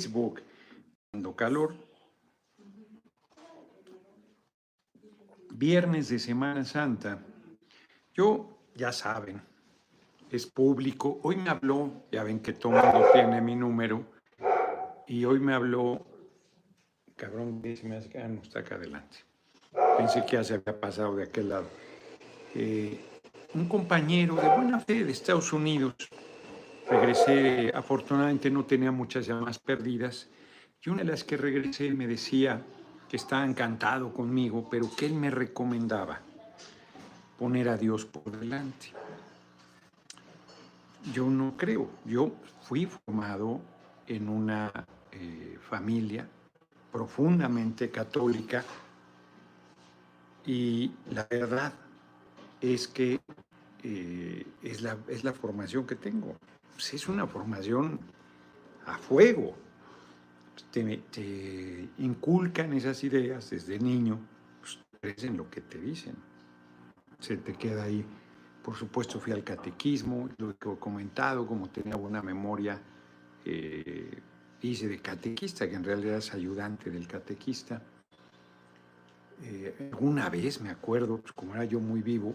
Facebook, dando calor. Viernes de Semana Santa. Yo, ya saben, es público. Hoy me habló, ya ven que todo mundo tiene mi número, y hoy me habló, cabrón, dice, me hace, ah, no, está acá adelante. Pensé que ya se había pasado de aquel lado. Eh, un compañero de buena fe de Estados Unidos. Regresé, afortunadamente no tenía muchas llamadas perdidas, y una de las que regresé me decía que estaba encantado conmigo, pero que él me recomendaba poner a Dios por delante. Yo no creo, yo fui formado en una eh, familia profundamente católica y la verdad es que eh, es, la, es, la, formación que tengo. Pues es una formación a fuego. Te, te inculcan esas ideas desde niño, pues crees en lo que te dicen. Se te queda ahí. Por supuesto fui al catequismo, lo que he comentado, como tenía buena memoria, eh, hice de catequista, que en realidad es ayudante del catequista. Eh, alguna vez, me acuerdo, pues, como era yo muy vivo,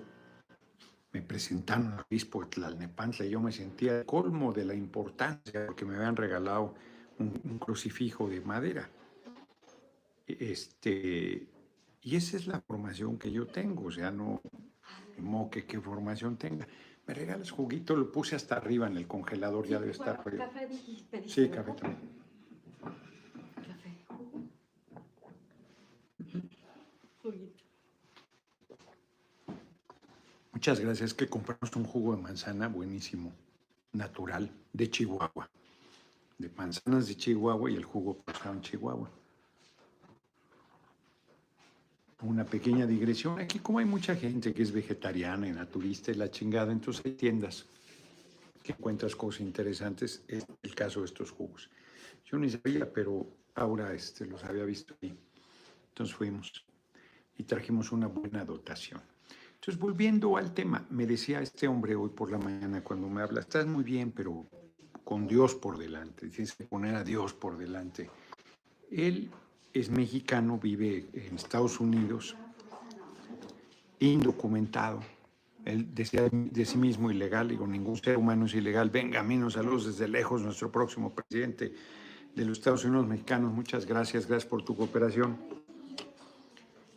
me presentaron al obispo de Tlalnepantla y yo me sentía el colmo de la importancia porque me habían regalado un, crucifijo de madera. Este, y esa es la formación que yo tengo, o sea, no, no que qué formación tenga. Me regalas juguito, lo puse hasta arriba en el congelador, ya debe estar. Café dijiste. Sí, café también. Café. Juguito. Muchas gracias. Que compramos un jugo de manzana buenísimo, natural, de Chihuahua. De manzanas de Chihuahua y el jugo pasado en Chihuahua. Una pequeña digresión. Aquí, como hay mucha gente que es vegetariana y naturista y la chingada, entonces hay tiendas que encuentras cosas interesantes. Es el caso de estos jugos. Yo ni sabía, pero ahora este, los había visto ahí. Entonces fuimos y trajimos una buena dotación. Entonces, volviendo al tema, me decía este hombre hoy por la mañana cuando me habla, estás muy bien, pero con Dios por delante, tienes que poner a Dios por delante. Él es mexicano, vive en Estados Unidos, indocumentado. Él decía de sí mismo ilegal, digo, ningún ser humano es ilegal. Venga, a mí nos saludos desde lejos, nuestro próximo presidente de los Estados Unidos mexicanos. Muchas gracias, gracias por tu cooperación.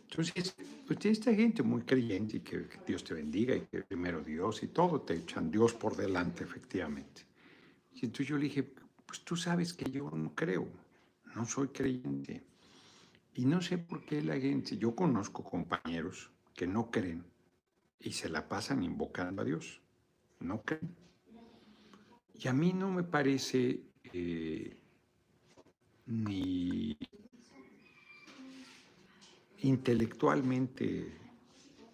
Entonces, pues esta gente muy creyente y que, Dios te bendiga y que primero Dios y todo te echan Dios por delante, efectivamente. Y entonces yo le dije, pues tú sabes que yo no creo, no soy creyente. Y no sé por qué la gente, yo conozco compañeros que no creen y se la pasan invocando a Dios, no creen. Y a mí no me parece eh, ni intelectualmente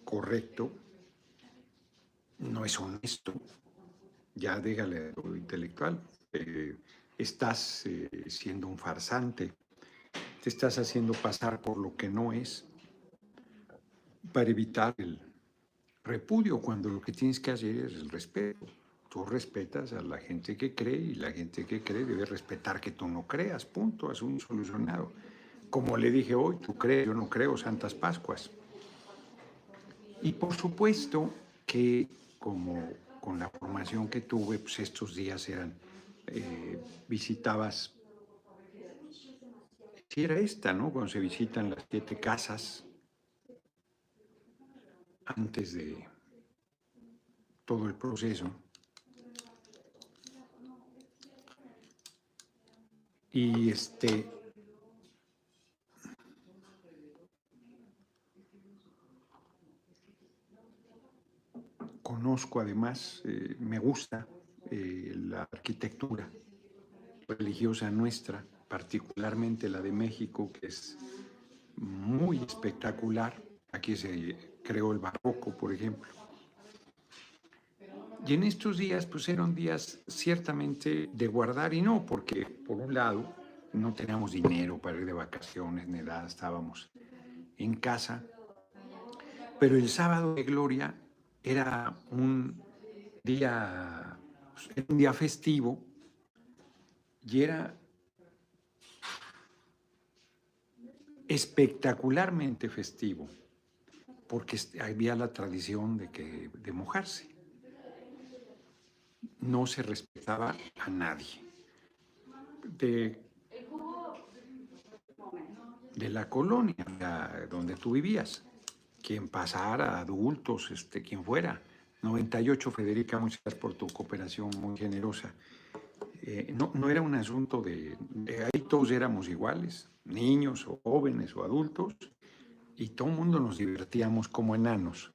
correcto, no es honesto, ya déjale lo intelectual, eh, estás eh, siendo un farsante, te estás haciendo pasar por lo que no es para evitar el repudio cuando lo que tienes que hacer es el respeto. Tú respetas a la gente que cree y la gente que cree debe respetar que tú no creas, punto, un solucionado. Como le dije hoy, tú crees, yo no creo, Santas Pascuas. Y por supuesto que como con la formación que tuve, pues estos días eran, eh, visitabas, si era esta, ¿no? Cuando se visitan las siete casas, antes de todo el proceso. Y este, conozco además, eh, me gusta eh, la arquitectura religiosa nuestra, particularmente la de México, que es muy espectacular. Aquí se creó el barroco, por ejemplo. Y en estos días, pues eran días ciertamente de guardar y no, porque por un lado no teníamos dinero para ir de vacaciones ni nada, estábamos en casa. Pero el sábado de gloria era un día, un día festivo y era espectacularmente festivo, porque había la tradición de, que, de mojarse. No se respetaba a nadie. De, de la colonia donde tú vivías, quien pasara, adultos, este, quien fuera. 98, Federica, muchas por tu cooperación muy generosa. Eh, no, no, era un asunto de, ahí todos éramos iguales, niños o jóvenes o adultos, y todo el mundo nos divertíamos como enanos,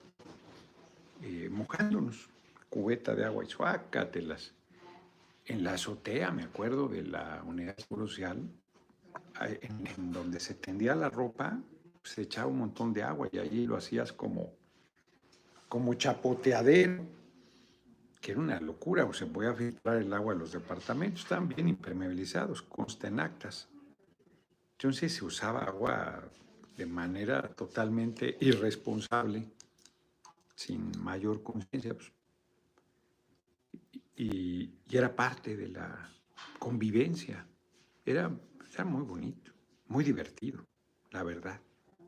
eh, mojándonos, cubeta de agua y suácatelas. En la azotea, me acuerdo, de la unidad social, en, en donde se tendía la ropa, se echaba un montón de agua y allí lo hacías como, como chapoteadero, que era una locura, o se podía filtrar el agua de los departamentos, estaban bien impermeabilizados, consta en actas. Entonces se usaba agua de manera totalmente irresponsable, sin mayor conciencia, pues, y, era parte de la convivencia. Era, era muy bonito, muy divertido, la verdad.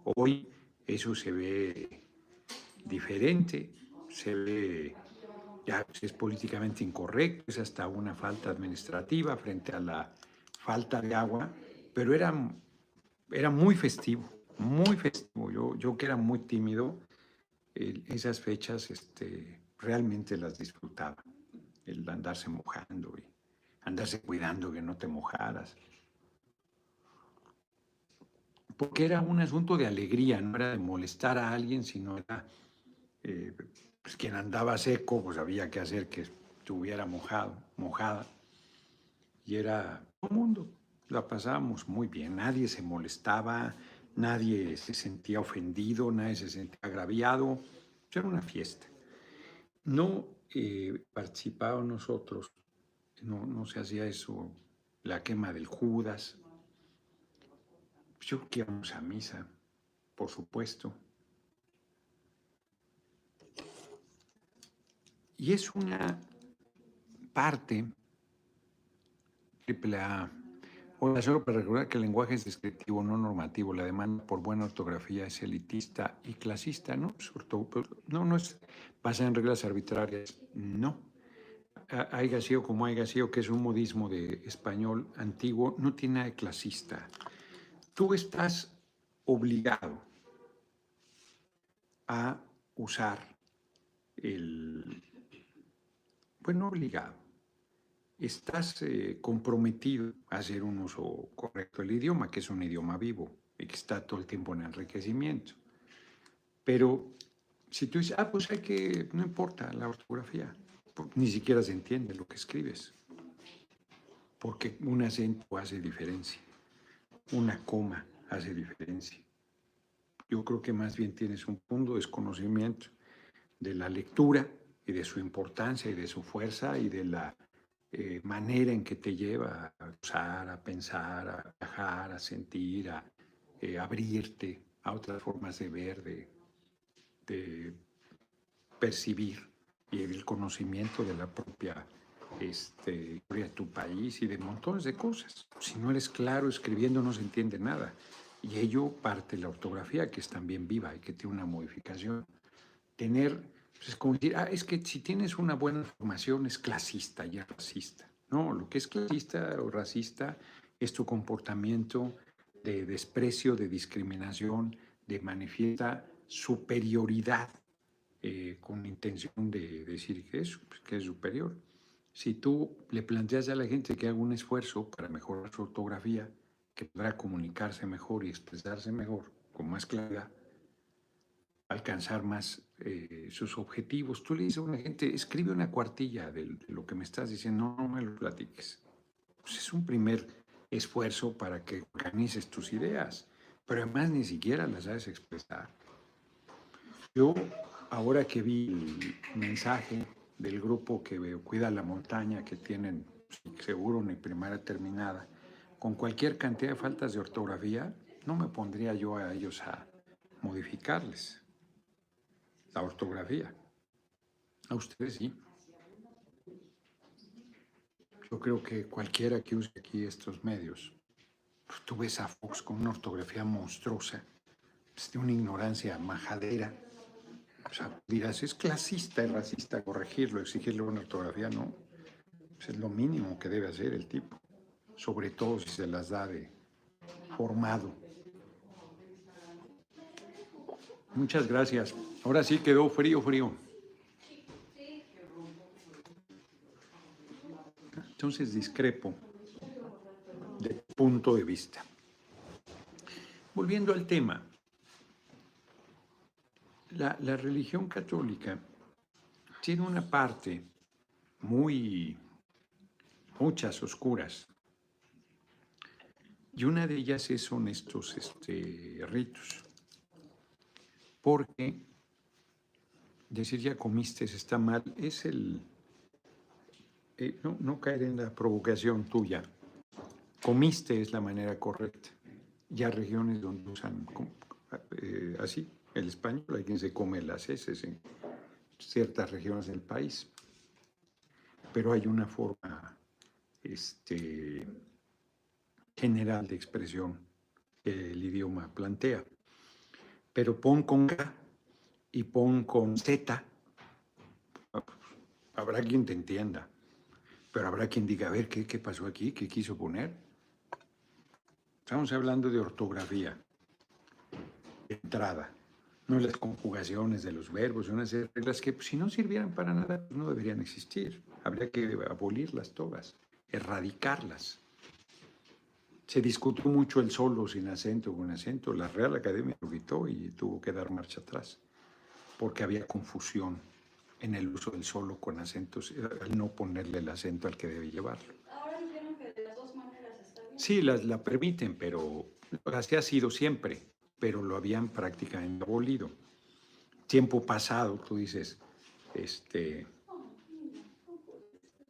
Hoy eso se ve diferente, se ve, ya es políticamente incorrecto, es hasta una falta administrativa frente a la falta de agua, pero era, era muy festivo, muy festivo. Yo, yo que era muy tímido, esas fechas este, realmente las disfrutaba, el andarse mojando y andarse cuidando que no te mojaras porque era un asunto de alegría, no era de molestar a alguien, sino era eh, pues, quien andaba seco, pues había que hacer que estuviera mojado, mojada. Y era todo mundo, la pasábamos muy bien, nadie se molestaba, nadie se sentía ofendido, nadie se sentía agraviado, era una fiesta. No eh, participábamos nosotros, no, no se hacía eso, la quema del Judas, yo que vamos a misa, por supuesto. Y es una parte, triple A. Hola, solo para recordar que el lenguaje es descriptivo, no normativo. La demanda por buena ortografía es elitista y clasista, ¿no? No, no es basada en reglas arbitrarias, no. Haya sido como haya sido, que es un modismo de español antiguo, no tiene nada clasista tú estás obligado a usar el, bueno, obligado, estás eh, comprometido a hacer un uso correcto del idioma, que es un idioma vivo y que está todo el tiempo en enriquecimiento. Pero si tú dices, ah, pues hay que, no importa la ortografía, ni siquiera se entiende lo que escribes, porque un acento hace diferencia una coma hace diferencia. Yo creo que más bien tienes un punto de desconocimiento de la lectura y de su importancia y de su fuerza y de la eh, manera en que te lleva a usar, a pensar, a viajar, a sentir, a eh, abrirte a otras formas de ver, de, de percibir y el conocimiento de la propia este, tu país y de montones de cosas. Si no eres claro escribiendo no se entiende nada. Y ello parte de la ortografía, que es también viva y que tiene una modificación. Tener, pues es como decir, ah, es que si tienes una buena formación es clasista y es racista. No, lo que es clasista o racista es tu comportamiento de desprecio, de discriminación, de manifiesta superioridad eh, con intención de decir que es, que es superior. Si tú le planteas a la gente que haga un esfuerzo para mejorar su ortografía, que podrá comunicarse mejor y expresarse mejor, con más claridad, alcanzar más eh, sus objetivos. Tú le dices a una gente, escribe una cuartilla de, lo que me estás diciendo, no, me lo platiques. Pues es un primer esfuerzo para que organices tus ideas, pero además ni siquiera las sabes expresar. Yo, ahora que vi el mensaje del grupo que cuida la montaña, que tienen seguro una primaria terminada, con cualquier cantidad de faltas de ortografía, no me pondría yo a ellos a modificarles la ortografía. A ustedes sí. Yo creo que cualquiera que use aquí estos medios, pues tú ves a Fox con una ortografía monstruosa, pues, de una ignorancia majadera. O sea, dirás, es clasista, es racista corregirlo, exigirle una ortografía, no. Pues, es lo mínimo que debe hacer el tipo, sobre todo si se las da de formado. Muchas gracias. Ahora sí quedó frío, frío. Entonces discrepo de punto de vista. Volviendo al tema, la, religión católica tiene una parte muy, muchas oscuras, y una de ellas son estos este, ritos, porque decir ya comiste está mal es el, eh, no, caer en la provocación tuya. Comiste es la manera correcta. Ya regiones donde usan eh, así, el español, hay quien se come las heces en ciertas regiones del país. Pero hay una forma este, general de expresión que el idioma plantea. Pero pon con K y pon con Z, habrá quien te entienda. Pero habrá quien diga, a ver, ¿qué, qué pasó aquí? ¿Qué quiso poner? Estamos hablando de ortografía, entrada, no las conjugaciones de los verbos, unas reglas que pues, si no sirvieran para nada pues, no deberían existir. Habría que abolirlas todas, erradicarlas. Se discutió mucho el solo sin acento o con acento. La Real Academia lo quitó y tuvo que dar marcha atrás, porque había confusión en el uso del solo con acentos, al no ponerle el acento al que debe llevarlo. Ahora dijeron que de las dos maneras está bien. Sí, la, la permiten, pero así ha sido siempre, pero lo habían prácticamente abolido. Tiempo pasado, tú dices, este,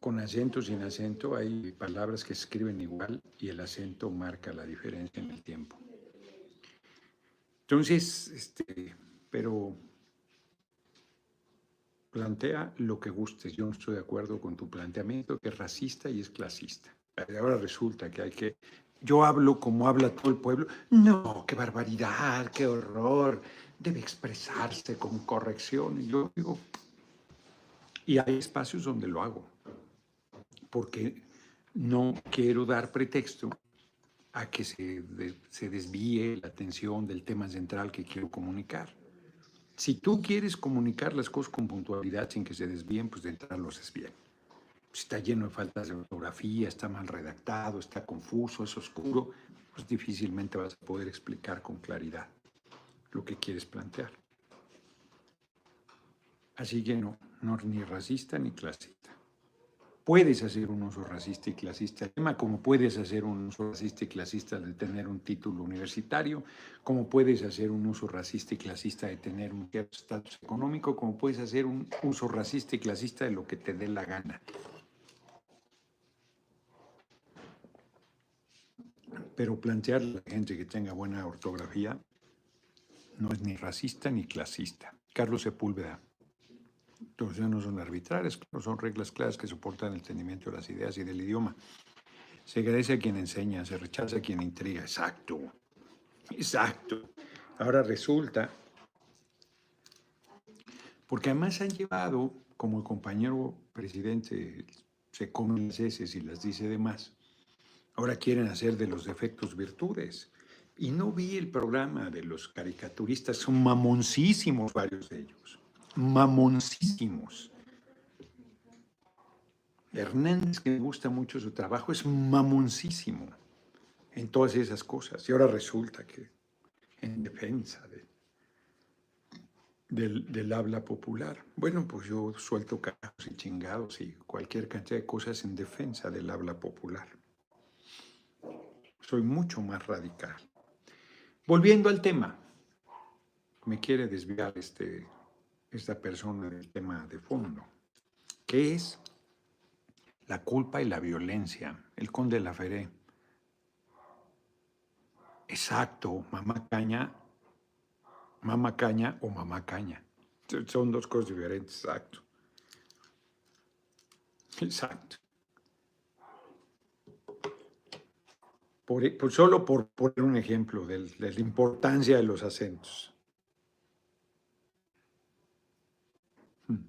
con acento, sin acento, hay palabras que escriben igual y el acento marca la diferencia en el tiempo. Entonces, este, pero plantea lo que gustes. Yo no estoy de acuerdo con tu planteamiento, que es racista y es clasista. Ahora resulta que hay que... Yo hablo como habla todo el pueblo. No, qué barbaridad, qué horror. Debe expresarse con corrección. Y yo digo, y hay espacios donde lo hago, porque no quiero dar pretexto a que se, se desvíe la atención del tema central que quiero comunicar. Si tú quieres comunicar las cosas con puntualidad sin que se desvíen, pues de entrada lo haces bien. Si está lleno de faltas de ortografía, está mal redactado, está confuso, es oscuro, pues difícilmente vas a poder explicar con claridad lo que quieres plantear. Así que no, no ni racista ni clasista. Puedes hacer un uso racista y clasista del tema, como puedes hacer un uso racista y clasista de tener un título universitario, como puedes hacer un uso racista y clasista de tener un estatus económico, como puedes hacer un uso racista y clasista de lo que te dé la gana. Pero plantear a la gente que tenga buena ortografía no es ni racista ni clasista. Carlos Sepúlveda. Entonces no son arbitrarias, no son reglas claras que soportan el entendimiento de las ideas y del idioma. Se agradece a quien enseña, se rechaza a quien intriga. Exacto, exacto. Ahora resulta, porque además han llevado, como el compañero presidente se come las heces y las dice de más, ahora quieren hacer de los defectos virtudes. Y no vi el programa de los caricaturistas, son mamoncísimos varios de ellos mamoncísimos. Hernández, que me gusta mucho su trabajo, es mamoncísimo en todas esas cosas. Y ahora resulta que en defensa del, del, habla popular. Bueno, pues yo suelto carajos y chingados y cualquier cantidad de cosas en defensa del habla popular. Soy mucho más radical. Volviendo al tema, me quiere desviar este esta persona del tema de fondo, que es la culpa y la violencia. El conde de la Feré. Exacto, mamá caña, mamá caña o mamá caña. Son dos cosas diferentes, exacto. Exacto. E, solo por poner un ejemplo de la importancia de los acentos. Hmm.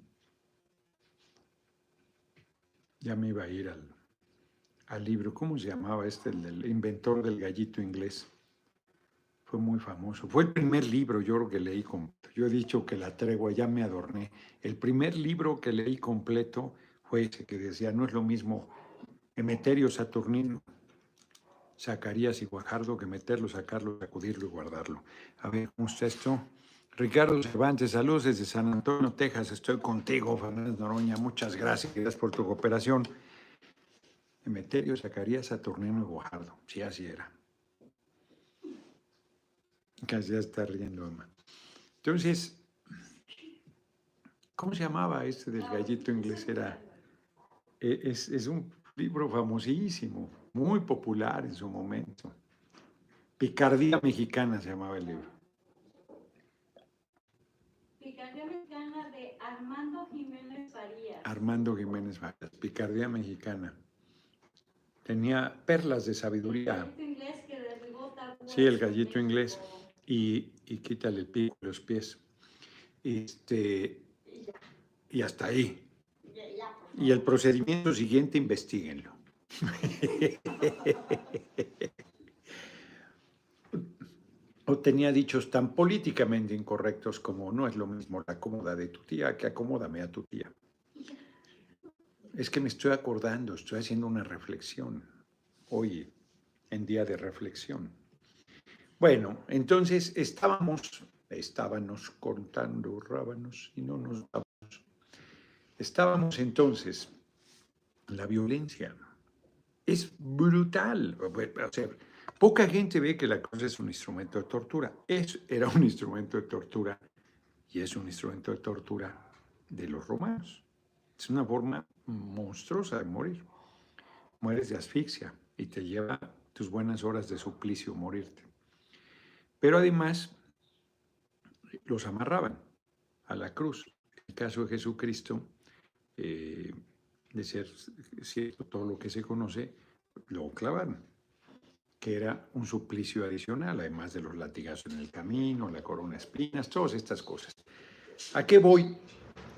Ya me iba a ir al, al libro. ¿Cómo se llamaba este? El inventor del gallito inglés. Fue muy famoso. Fue el primer libro, yo creo que leí completo. Yo he dicho que la tregua, ya me adorné. El primer libro que leí completo fue ese que decía, no es lo mismo Emeterio Saturnino, Zacarías y Guajardo que meterlo, sacarlo, sacudirlo y guardarlo. A ver, ¿cómo está esto? Ricardo Cervantes, saludos desde San Antonio, Texas. Estoy contigo, Fernández Noroña. Muchas gracias, por tu cooperación. Emeterio, Zacarías, Saturnino y Guajardo. Sí, así era. Casi ya está riendo, Entonces, ¿cómo se llamaba este del gallito inglés? Era, e, es, es un libro famosísimo, muy popular en su momento. Picardía Mexicana se llamaba el libro. Picardía Mexicana de Armando Jiménez Farías. Armando Jiménez Farías, Picardía Mexicana. Tenía perlas de sabiduría. El inglés que sí, el gallito inglés. Y, y quítale el pico los pies. Este, y hasta ahí. Y el procedimiento siguiente, investiguenlo. o tenía dichos tan políticamente incorrectos como no es lo mismo la cómoda de tu tía que acomódame a tu tía. Es que me estoy acordando, estoy haciendo una reflexión hoy en día de reflexión. Bueno, entonces estábamos, estábamos contando rábanos y no nos dábamos. Estábamos entonces, la violencia es brutal. Poca gente ve que la cosa es un instrumento de tortura. Es, era un instrumento de tortura y es un instrumento de tortura de los romanos. Es una forma monstruosa de morir. Mueres de asfixia y te lleva tus buenas horas de suplicio morirte. Pero además los amarraban a la cruz. El caso de Jesucristo, eh, de ser cierto todo lo que se conoce, lo clavaron, que era un suplicio adicional, además de los latigazos en el camino, la corona de espinas, todas estas cosas. ¿A qué voy?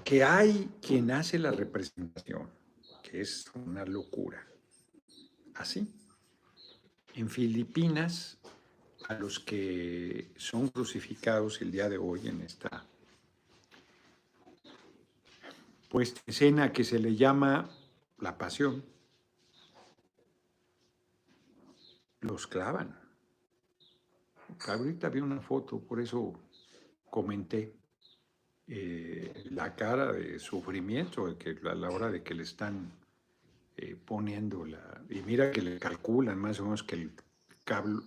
Que hay quien hace la representación, que es una locura. Así. En Filipinas, a los que son crucificados el día de hoy en esta pues escena que se le llama la pasión, los clavan. Ahorita vi una foto, por eso comenté eh, la cara de sufrimiento que a la hora de que le están eh, poniendo la... Y mira que le calculan más o menos que el,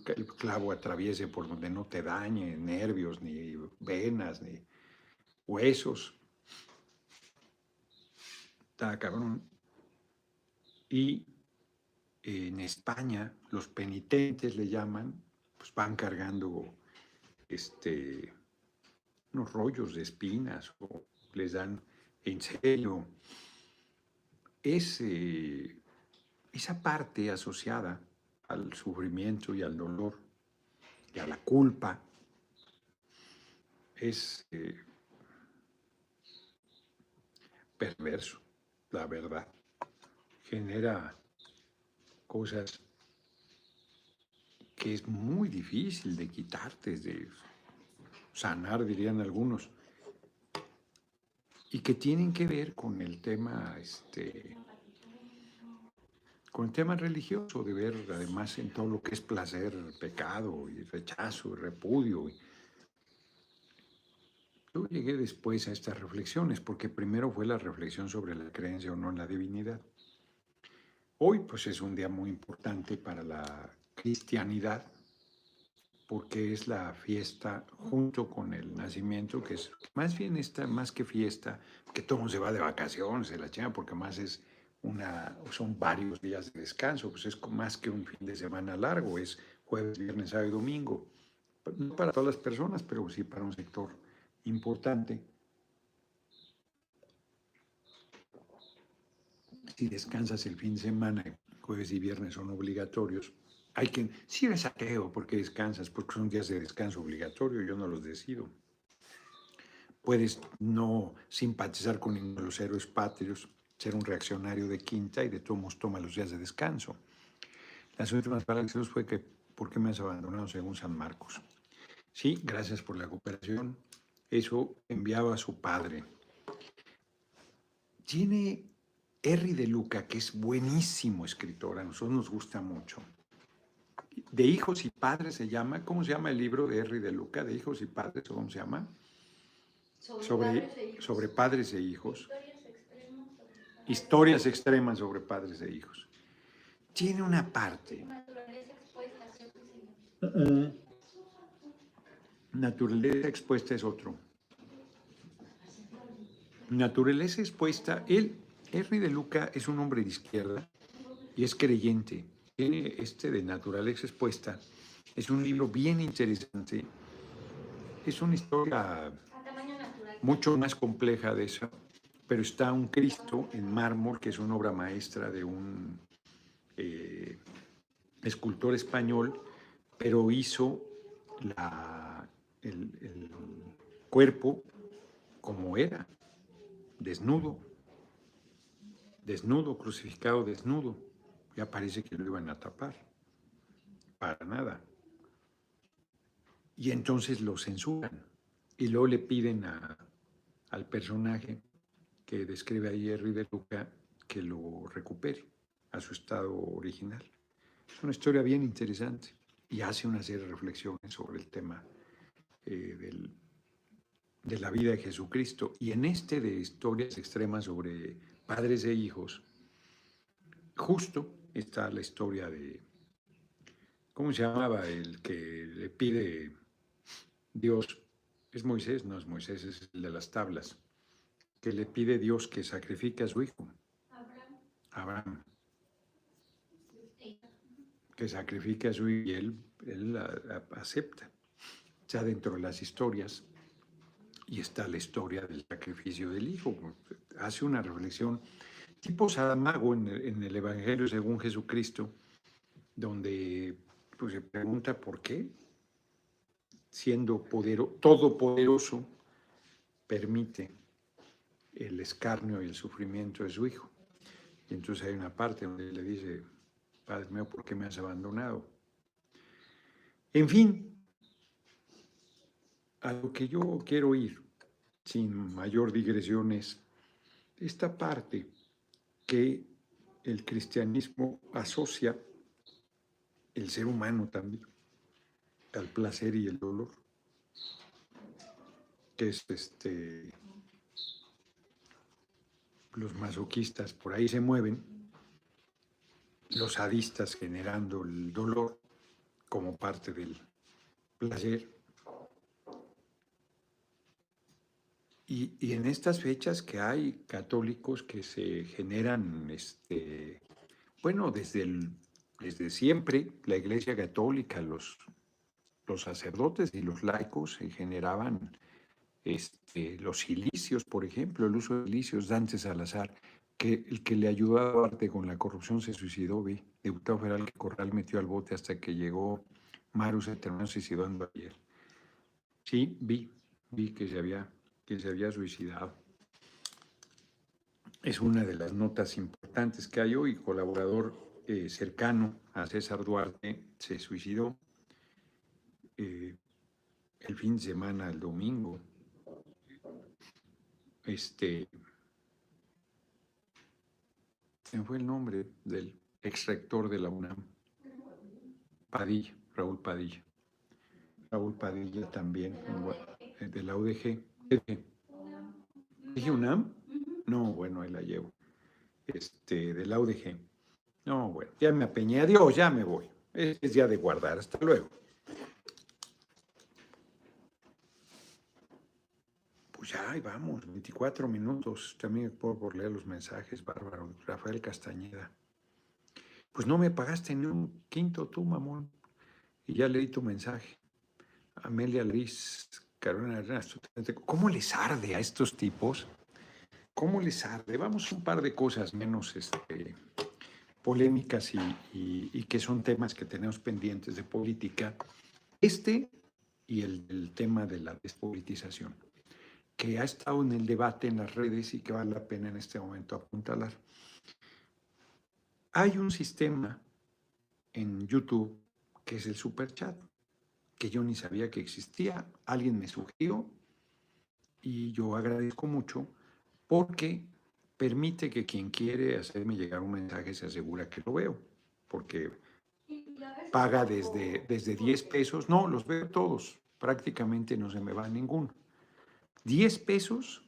que el clavo atraviese por donde no te dañe nervios, ni venas, ni huesos. Está cabrón. Y en España los penitentes le llaman, pues van cargando este, unos rollos de espinas o les dan en serio. Es, esa parte asociada al sufrimiento y al dolor y a la culpa es eh, perverso, la verdad genera cosas que es muy difícil de quitarte, de sanar, dirían algunos, y que tienen que ver con el tema, este, con el tema religioso, de ver además en todo lo que es placer, pecado y rechazo y repudio. Yo llegué después a estas reflexiones, porque primero fue la reflexión sobre la creencia o no en la divinidad. Hoy pues es un día muy importante para la cristianidad porque es la fiesta junto con el nacimiento, que es más bien esta, más que fiesta, que todo mundo se va de vacaciones, se la chinga, porque más es una, son varios días de descanso, pues es más que un fin de semana largo, es jueves, viernes, sábado y domingo. No para todas las personas, pero sí para un sector importante. Si descansas el fin de semana, jueves y viernes son obligatorios, Hay quien, sí eres ateo porque descansas, porque son días de descanso obligatorio, yo no los decido. Puedes no simpatizar con ninguno de los héroes patrios, ser un reaccionario de quinta y de todos toma los días de descanso. Las últimas palabras de fue que, ¿por qué me has abandonado según San Marcos? Sí, gracias por la cooperación. Eso enviaba a su padre. Tiene Henry de Luca, que es buenísimo escritor, a nosotros nos gusta mucho. De hijos y padres se llama, ¿cómo se llama el libro de Henry de Luca? De hijos y padres, ¿o cómo se llama? Sobre, sobre, padres, e hijos. Historias extremas sobre padres e hijos. Tiene una parte. Naturaleza expuesta es otro. Naturaleza expuesta, él Henry de Luca es un hombre de izquierda y es creyente. Tiene este de Naturaleza Expuesta. Es un libro bien interesante. Es una historia mucho más compleja de eso, pero está un Cristo en mármol, que es una obra maestra de un eh, escultor español, pero hizo el cuerpo como era, desnudo desnudo, crucificado desnudo. Ya parece que lo iban a tapar. Para nada. Y entonces lo censuran. Y luego le piden al personaje que describe ahí de Luca que lo recupere a su estado original. Es una historia bien interesante y hace una serie de reflexiones sobre el tema eh, de la vida de Jesucristo. Y en este de historias extremas sobre padres e hijos, justo está la historia de, ¿cómo se llamaba? El que le pide Dios, es Moisés, no es Moisés, es el de las tablas, que le pide Dios que sacrifique a su hijo. Abraham. Abraham. Que sacrifique a su hijo y él, él acepta. Ya dentro de las historias, y está la historia del sacrificio del hijo, hace una reflexión tipo Sadamago en el, en el Evangelio según Jesucristo, donde pues, se pregunta por qué, siendo todopoderoso, permite el escarnio y el sufrimiento de su hijo. Y entonces hay una parte donde le dice, Padre mío, ¿por qué me has abandonado? En fin, a lo que yo quiero ir, sin mayor digresión, es esta parte que el cristianismo asocia el ser humano también al placer y el dolor, que es este, los masoquistas por ahí se mueven, los sadistas generando el dolor como parte del placer, Y, en estas fechas que hay católicos que se generan, este, bueno, desde, el, desde siempre la Iglesia Católica, los, los sacerdotes y los laicos se generaban este, los silicios, por ejemplo, el uso de silicios, Dante Salazar, que el que le ayudó a Duarte con la corrupción se suicidó, vi, diputado federal que Corral metió al bote hasta que llegó Maru, se terminó suicidando ayer. Sí, vi, vi que se había que se había suicidado. Es una de las notas importantes que hay hoy. Colaborador eh, cercano a César Duarte se suicidó eh, el fin de semana, el domingo. Este. ¿Quién fue el nombre del ex rector de la UNAM? Padilla, Raúl Padilla. Raúl Padilla también, de la UDG. ¿Dije UNAM? No, bueno, ahí la llevo. Este, del UDG. No, bueno, ya me apeñé. Adiós, ya me voy. Es, ya de guardar. Hasta luego. Pues ya, ahí vamos, 24 minutos. También puedo por leer los mensajes, bárbaro. Rafael Castañeda. Pues no me pagaste ni un quinto tú, mamón. Y ya leí tu mensaje. Amelia Liz Carolina ¿cómo les arde a estos tipos? ¿Cómo les arde? Vamos un par de cosas menos, este, polémicas y, que son temas que tenemos pendientes de política. Este y el, tema de la despolitización, que ha estado en el debate en las redes y que vale la pena en este momento apuntalar. Hay un sistema en YouTube que es el super chat, que yo ni sabía que existía. Alguien me sugirió y yo agradezco mucho porque permite que quien quiere hacerme llegar un mensaje se asegura que lo veo, porque paga desde, desde 10 pesos, no, los veo todos, prácticamente no se me va ninguno. 10 pesos,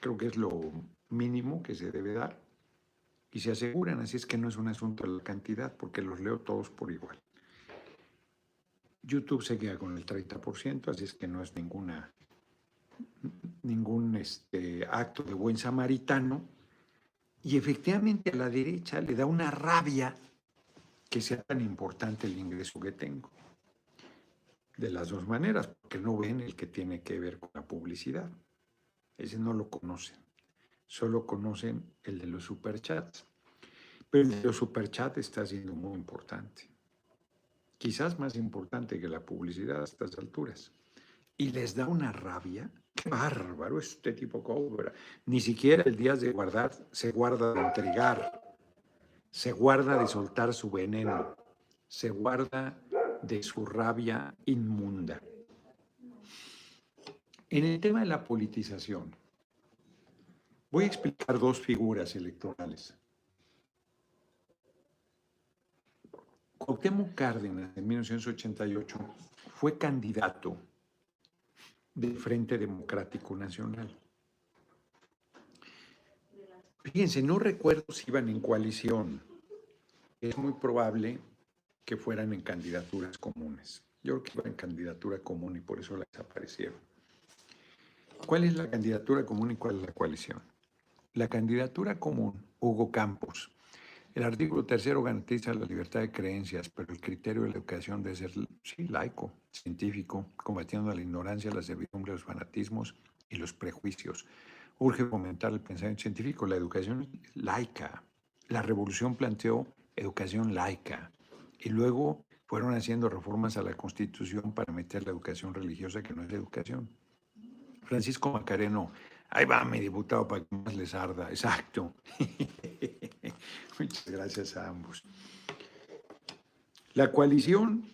creo que es lo mínimo que se debe dar, y se aseguran, así es que no es un asunto de la cantidad, porque los leo todos por igual. YouTube se con el 30%, así es que no es ninguna ningún este, acto de buen samaritano. Y efectivamente a la derecha le da una rabia que sea tan importante el ingreso que tengo. De las dos maneras, porque no ven el que tiene que ver con la publicidad. Ese no lo conocen. Solo conocen el de los superchats. Pero el de los superchats está siendo muy importante. Quizás más importante que la publicidad a estas alturas. Y les da una rabia Qué bárbaro, este tipo cobra. Ni siquiera el día de guardar se guarda de entregar, se guarda de soltar su veneno, se guarda de su rabia inmunda. En el tema de la politización, voy a explicar dos figuras electorales. Cuauhtémoc Cárdenas, en 1988, fue candidato del Frente Democrático Nacional. Fíjense, no recuerdo si iban en coalición. Es muy probable que fueran en candidaturas comunes. Yo creo que iban en candidatura común y por eso la desaparecieron. ¿Cuál es la candidatura común y cuál es la coalición? La candidatura común, Hugo Campos, el artículo tercero garantiza la libertad de creencias, pero el criterio de la educación debe ser sí, laico, científico, combatiendo la ignorancia, la servidumbre, los fanatismos y los prejuicios. Urge fomentar el pensamiento científico, la educación laica. La revolución planteó educación laica y luego fueron haciendo reformas a la Constitución para meter la educación religiosa, que no es educación. Francisco Macareno, ahí va mi diputado para que más les arda, exacto. Muchas gracias a ambos. La coalición,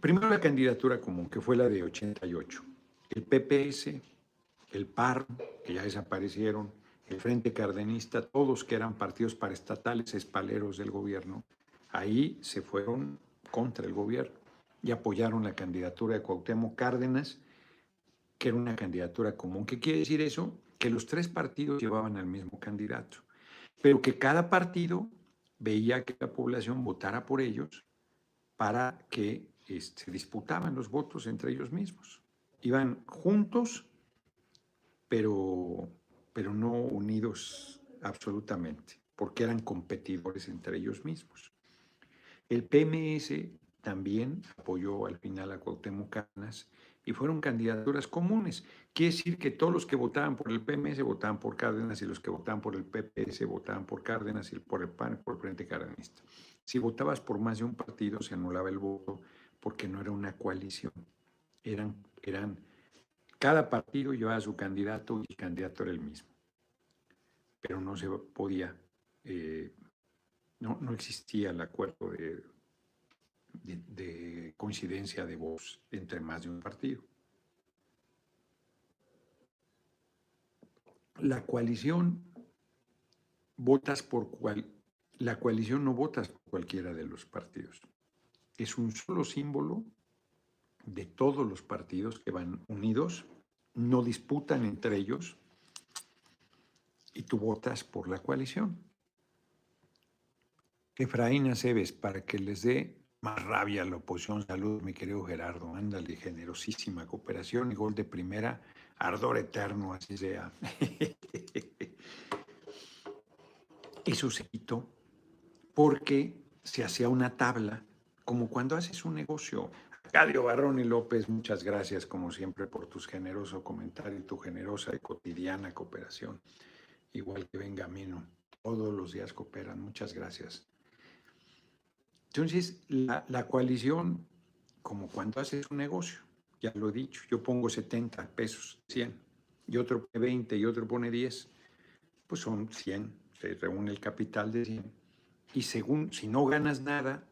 primero la candidatura común, que fue la de 88. El PPS, el PAR, que ya desaparecieron, el Frente Cardenista, todos que eran partidos paraestatales, espaleros del gobierno, ahí se fueron contra el gobierno y apoyaron la candidatura de Cuauhtémoc Cárdenas, que era una candidatura común. ¿Qué quiere decir eso? Que los tres partidos llevaban al mismo candidato, pero que cada partido veía que la población votara por ellos para que se este, disputaban los votos entre ellos mismos. Iban juntos, pero, pero no unidos absolutamente, porque eran competidores entre ellos mismos. El PMS también apoyó al final a Cuauhtémoc y fueron candidaturas comunes. Quiere decir que todos los que votaban por el PMS votaban por Cárdenas y los que votaban por el PPS votaban por Cárdenas y por el PAN por el Frente Cardenista. Si votabas por más de un partido se anulaba el voto porque no era una coalición. Eran, eran, cada partido llevaba su candidato y el candidato era el mismo. Pero no se podía, eh, no, no existía el acuerdo de de, coincidencia de voz entre más de un partido. La coalición votas por cual, la coalición no votas por cualquiera de los partidos. Es un solo símbolo de todos los partidos que van unidos, no disputan entre ellos y tú votas por la coalición. Efraín Aceves, para que les dé más rabia la oposición. Salud, mi querido Gerardo. Ándale, generosísima cooperación y gol de primera. Ardor eterno, así sea. Eso se quitó porque se hacía una tabla, como cuando haces un negocio. Cadio Barrón y López, muchas gracias como siempre por tus generoso comentario y tu generosa y cotidiana cooperación. Igual que Benjamino, todos los días cooperan. Muchas gracias. Entonces, la, la coalición, como cuando haces un negocio, ya lo he dicho, yo pongo 70 pesos, 100, y otro pone 20 y otro pone 10, pues son 100, se reúne el capital de 100. Y según, si no ganas nada,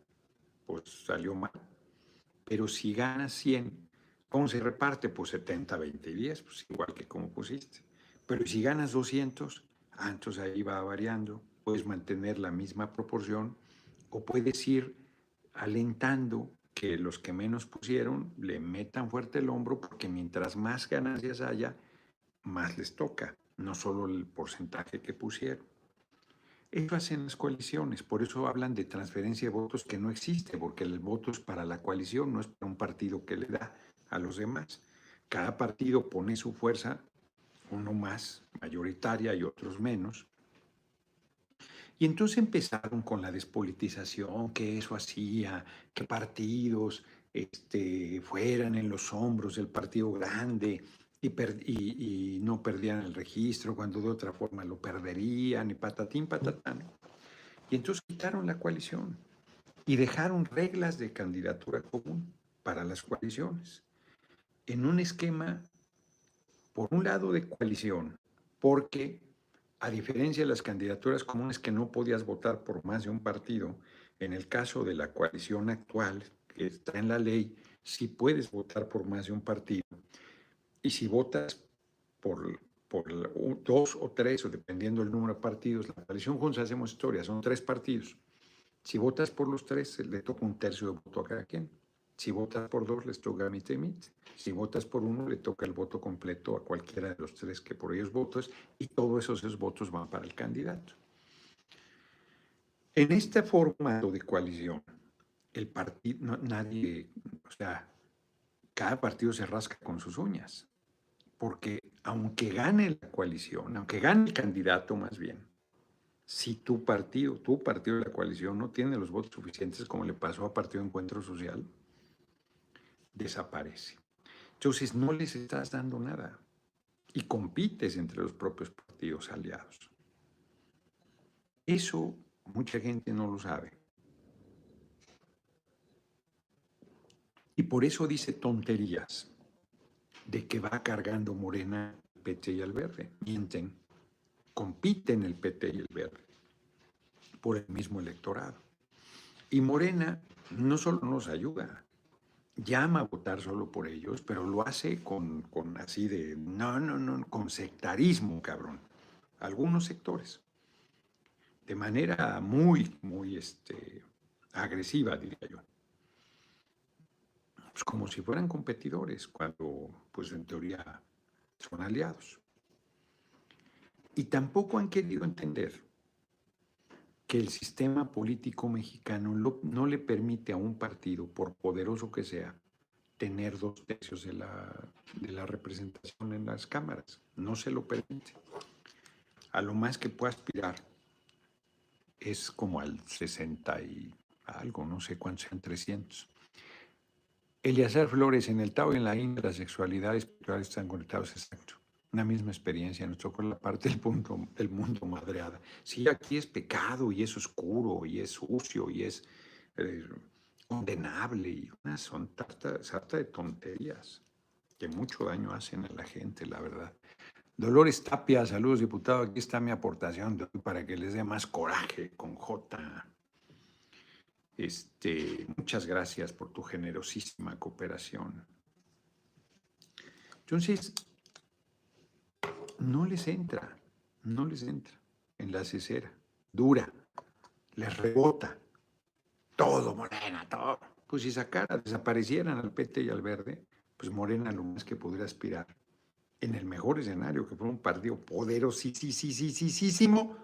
pues salió mal. Pero si ganas 100, ¿cómo se reparte? Pues 70, 20 y 10, pues igual que como pusiste. Pero si ganas 200, ah, entonces ahí va variando, puedes mantener la misma proporción o puedes ir alentando que los que menos pusieron le metan fuerte el hombro porque mientras más ganancias haya, más les toca, no solo el porcentaje que pusieron. Eso hacen las coaliciones, por eso hablan de transferencia de votos que no existe, porque el voto es para la coalición, no es para un partido que le da a los demás. Cada partido pone su fuerza, uno más mayoritaria y otros menos, y entonces empezaron con la despolitización, que eso hacía, que partidos este, fueran en los hombros del partido grande y, no perdían el registro cuando de otra forma lo perderían y patatín, patatán. Y entonces quitaron la coalición y dejaron reglas de candidatura común para las coaliciones en un esquema, por un lado, de coalición, porque a diferencia de las candidaturas comunes que no podías votar por más de un partido, en el caso de la coalición actual, que está en la ley, sí puedes votar por más de un partido. Y si votas por, por dos o tres, o dependiendo del número de partidos, la coalición Juntos Hacemos Historia, son tres partidos. Si votas por los tres, le toca un tercio de voto a cada quien. Si votas por dos, les toca y mitad. Si votas por uno, le toca el voto completo a cualquiera de los tres que por ellos votos y todos esos, esos votos van para el candidato. En este formato de coalición, el partido, nadie, o sea, cada partido se rasca con sus uñas, porque aunque gane la coalición, aunque gane el candidato más bien, si tu partido, tu partido de la coalición no tiene los votos suficientes como le pasó a Partido Encuentro Social, desaparece. Entonces no les estás dando nada y compites entre los propios partidos aliados. Eso mucha gente no lo sabe. Y por eso dice tonterías de que va cargando Morena el PT y el Verde. Mienten, compiten el PT y el Verde por el mismo electorado. Y Morena no solo nos ayuda, llama a votar solo por ellos, pero lo hace con, con, así de, no, no, no, con sectarismo, cabrón. Algunos sectores. De manera muy, muy este, agresiva, diría yo. Pues como si fueran competidores, cuando, pues en teoría, son aliados. Y tampoco han querido entender que el sistema político mexicano no le permite a un partido, por poderoso que sea, tener dos tercios de la, de la representación en las cámaras. No se lo permite. A lo más que puede aspirar es como al 60 y algo, no sé cuántos sean 300. Eleazar Flores, en el Tao y en la India, la sexualidad y están conectados, exacto una misma experiencia, nos tocó la parte del, punto, mundo madreada. Sí, aquí es pecado y es oscuro y es sucio y es eh, condenable y una son tarta, sarta de tonterías que mucho daño hacen a la gente, la verdad. Dolores Tapia, saludos diputado, aquí está mi aportación para que les dé más coraje con J. Este, muchas gracias por tu generosísima cooperación. Entonces, no les entra, no les entra en la cesera, dura, les rebota, todo Morena, todo. Pues si sacara, desaparecieran al PT y al Verde, pues Morena lo más que podría aspirar, en el mejor escenario, que fuera un partido poderosísimo,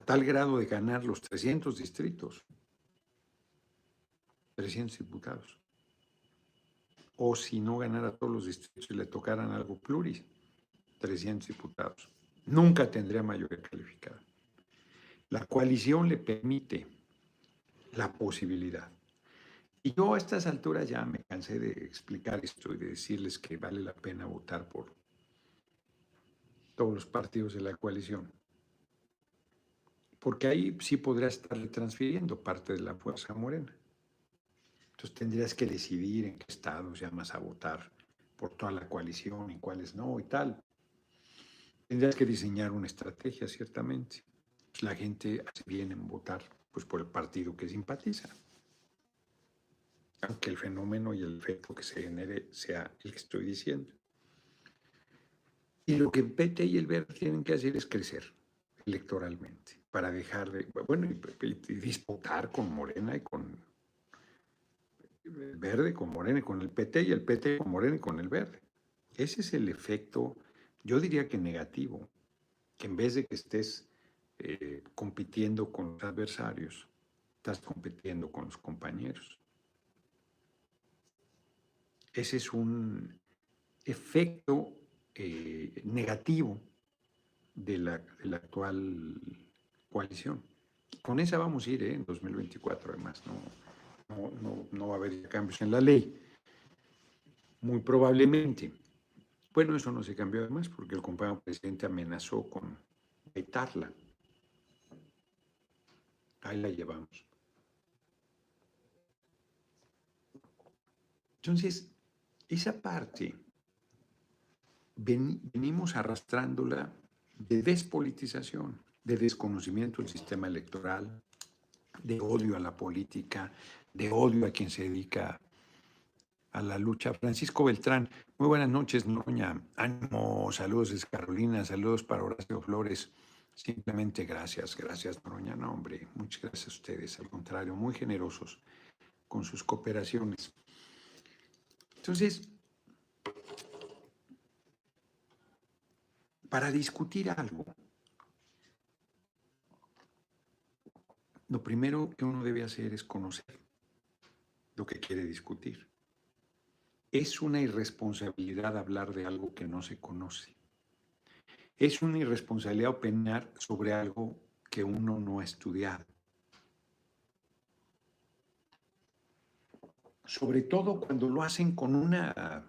a tal grado de ganar los 300 distritos, 300 diputados. O si no ganara todos los distritos y le tocaran algo pluris, 300 diputados. Nunca tendría mayoría calificada. La coalición le permite la posibilidad. Y yo a estas alturas ya me cansé de explicar esto y de decirles que vale la pena votar por todos los partidos de la coalición. porque ahí sí podría estarle transfiriendo parte de la fuerza morena. Entonces tendrías que decidir en qué estados llamas a votar por toda la coalición y cuáles no y tal. Tendrías que diseñar una estrategia, ciertamente. Pues la gente hace bien en votar pues, por el partido que simpatiza. Aunque el fenómeno y el efecto que se genere sea el que estoy diciendo. Y lo que el PT y el Verde tienen que hacer es crecer electoralmente para dejar de, bueno, disputar con Morena y con el Verde, con Morena y con el PT y el PT con Morena y con el Verde. Ese es el efecto, yo diría que negativo, que en vez de que estés eh, compitiendo con los adversarios, estás compitiendo con los compañeros. Ese es un efecto eh, negativo de la, de la actual coalición. Con esa vamos a ir ¿eh? en 2024, además. No, no, no, va a haber cambios en la ley. Muy probablemente. Bueno, eso no se cambió además porque el compañero presidente amenazó con vetarla. Ahí la llevamos. Entonces, esa parte venimos arrastrándola de despolitización de desconocimiento del sistema electoral, de odio a la política, de odio a quien se dedica a la lucha. Francisco Beltrán, muy buenas noches, Noña. Ánimo, saludos Carolina, saludos para Horacio Flores. Simplemente gracias, gracias, Noroña. No, hombre, muchas gracias a ustedes. Al contrario, muy generosos con sus cooperaciones. Entonces, para discutir algo, Lo primero que uno debe hacer es conocer lo que quiere discutir. Es una irresponsabilidad hablar de algo que no se conoce. Es una irresponsabilidad opinar sobre algo que uno no ha estudiado. Sobre todo cuando lo hacen con una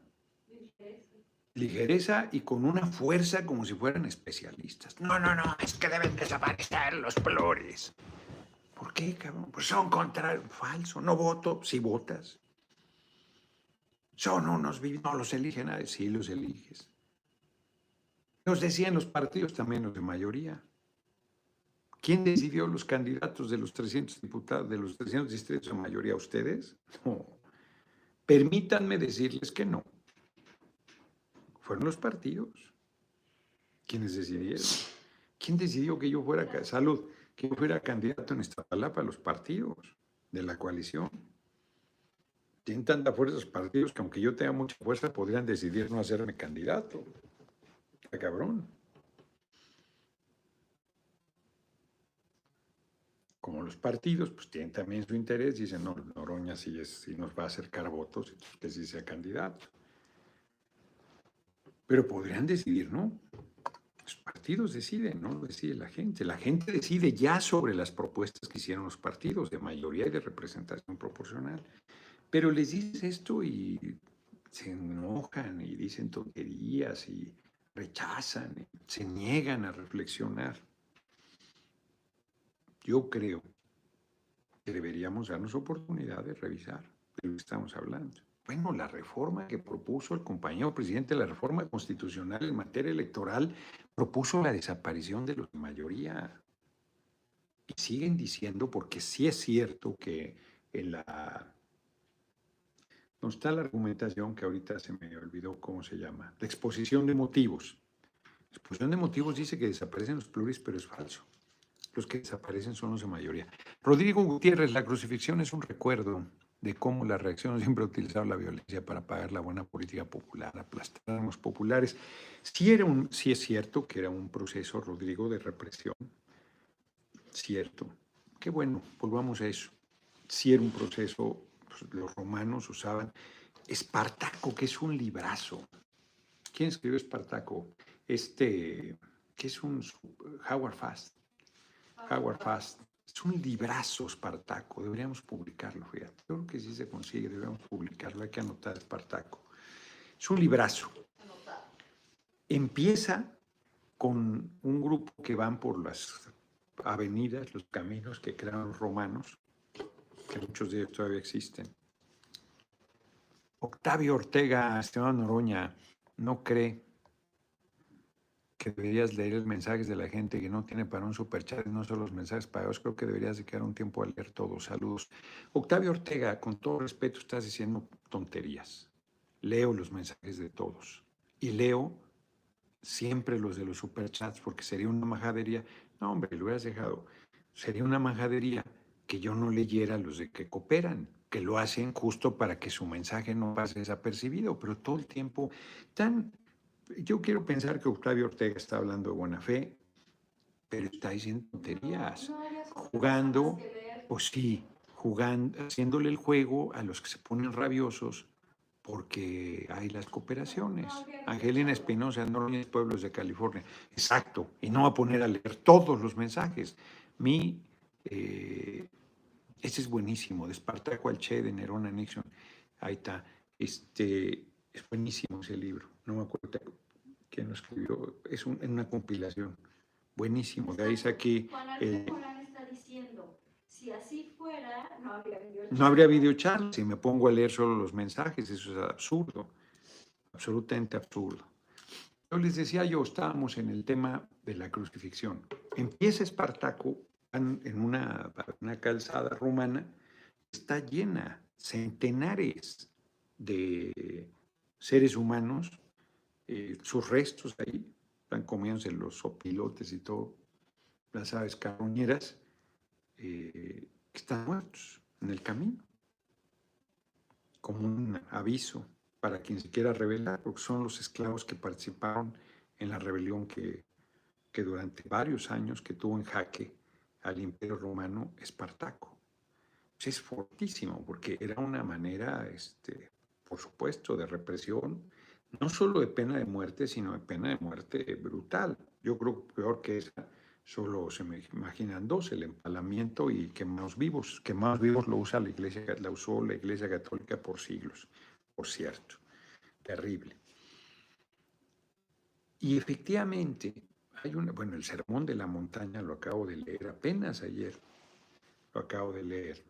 ligereza y con una fuerza como si fueran especialistas. No, no, no, es que deben desaparecer los flores. ¿Por qué, cabrón? Pues son. Falso. No voto si votas. Son unos no los eligen nadie. Sí, los eliges. Los decían los partidos también, los de mayoría. ¿Quién decidió los candidatos de los 300 diputados, de los 300 distritos de mayoría? ¿Ustedes? No. Permítanme decirles que no. Fueron los partidos quienes decidieron. ¿Quién decidió que yo fuera a salud? que fuera candidato en Iztapalapa a los partidos de la coalición. Tienen tanta fuerza los partidos que aunque yo tenga mucha fuerza podrían decidir no hacerme candidato. ¡Qué cabrón! Como los partidos, pues tienen también su interés, dicen, no, Noroña sí, es, nos va a acercar votos, que sí sea candidato. Pero podrían decidir, ¿no? Los partidos deciden, no lo decide la gente. La gente decide ya sobre las propuestas que hicieron los partidos de mayoría y de representación proporcional. Pero les dices esto y se enojan y dicen tonterías y rechazan, se niegan a reflexionar. Yo creo que deberíamos darnos oportunidad de revisar de lo que estamos hablando. Bueno, la reforma que propuso el compañero presidente, la reforma constitucional en materia electoral, propuso la desaparición de los mayoría. Y siguen diciendo, porque sí es cierto que en la... No está la argumentación que ahorita se me olvidó cómo se llama. La exposición de motivos. La exposición de motivos dice que desaparecen los pluris, pero es falso. Los que desaparecen son los de mayoría. Rodrigo Gutiérrez, la crucifixión es un recuerdo de cómo la reacción siempre ha utilizado la violencia para pagar la buena política popular, aplastar a los populares. Sí, era un, sí es cierto que era un proceso, Rodrigo, de represión. Cierto. Qué bueno, volvamos a eso. Sí era un proceso, pues, los romanos usaban Espartaco, que es un librazo. ¿Quién escribió Espartaco? Este, que es un Howard Fast. Howard Fast es un librazo Espartaco, deberíamos publicarlo, fíjate. Yo creo que sí se consigue, deberíamos publicarlo, hay que anotar Espartaco. Es un librazo. Empieza con un grupo que van por las avenidas, los caminos que crearon los romanos, que muchos de ellos todavía existen. Octavio Ortega, Esteban Noroña, no cree que deberías leer los mensajes de la gente que no tiene para un superchat, no solo los mensajes pagados, creo que deberías de quedar un tiempo a leer todos. Saludos. Octavio Ortega, con todo respeto, estás diciendo tonterías. Leo los mensajes de todos y leo siempre los de los superchats porque sería una majadería. No, hombre, lo hubieras dejado. Sería una majadería que yo no leyera los de que cooperan, que lo hacen justo para que su mensaje no pase desapercibido, pero todo el tiempo tan... Yo quiero pensar que Octavio Ortega está hablando de buena fe, pero está diciendo tonterías, jugando, o sí, jugando, haciéndole el juego a los que se ponen rabiosos porque hay las cooperaciones. Angelina Espinosa, Noroña Pueblos de California. Exacto. Y no va a poner a leer todos los mensajes. Mi, eh, ese es buenísimo, de Espartaco al Che, de Nerona Nixon. Ahí está. Este, es buenísimo ese libro. No me acuerdo quién lo escribió. Es una compilación. Buenísimo. De ahí saqué... Eh, está diciendo, si así fuera, no habría videocharla. No habría si me pongo a leer solo los mensajes. Eso es absurdo. Absolutamente absurdo. Yo les decía yo, estábamos en el tema de la crucifixión. Empieza Espartaco en una, una calzada romana, está llena, centenares de seres humanos, eh, sus restos ahí, están comiéndose los opilotes y todo, las aves carroñeras, eh, están muertos en el camino, como un aviso para quien se quiera rebelar, porque son los esclavos que participaron en la rebelión que, que durante varios años que tuvo en jaque al imperio romano Espartaco. Pues es fortísimo porque era una manera, este, por supuesto, de represión, no solo de pena de muerte, sino de pena de muerte brutal. Yo creo peor que esa, solo se me imaginan dos, el empalamiento y quemados vivos. Quemados vivos lo usa la iglesia, la usó la iglesia católica por siglos, por cierto. Terrible. Y efectivamente, bueno, el Sermón de la Montaña lo acabo de leer apenas ayer, lo acabo de leer.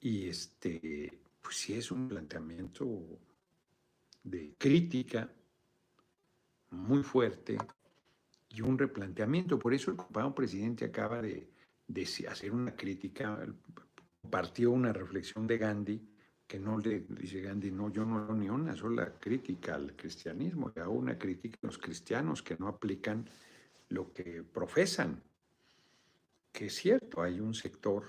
Y este, pues sí es un planteamiento de crítica muy fuerte y un replanteamiento. Por eso el compañero presidente acaba de, de hacer una crítica, partió una reflexión de Gandhi que no le dice Gandhi, no, yo no hago ni una sola crítica al cristianismo, hago una crítica a los cristianos que no aplican lo que profesan. Que es cierto, hay un sector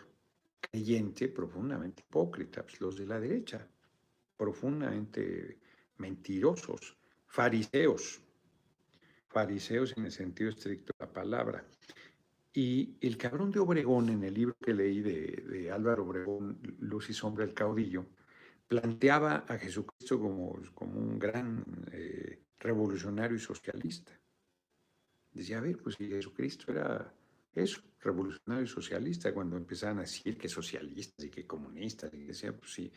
creyente profundamente hipócrita, pues, los de la derecha, profundamente mentirosos, fariseos, fariseos en el sentido estricto de la palabra. Y el cabrón de Obregón, en el libro que leí de, de Álvaro Obregón, Luz y Sombra del Caudillo, planteaba a Jesucristo como, como un gran eh, revolucionario y socialista. Decía, a ver, pues si Jesucristo era eso, revolucionario y socialista, cuando empezaban a decir que socialistas y que comunistas, y decía, pues sí,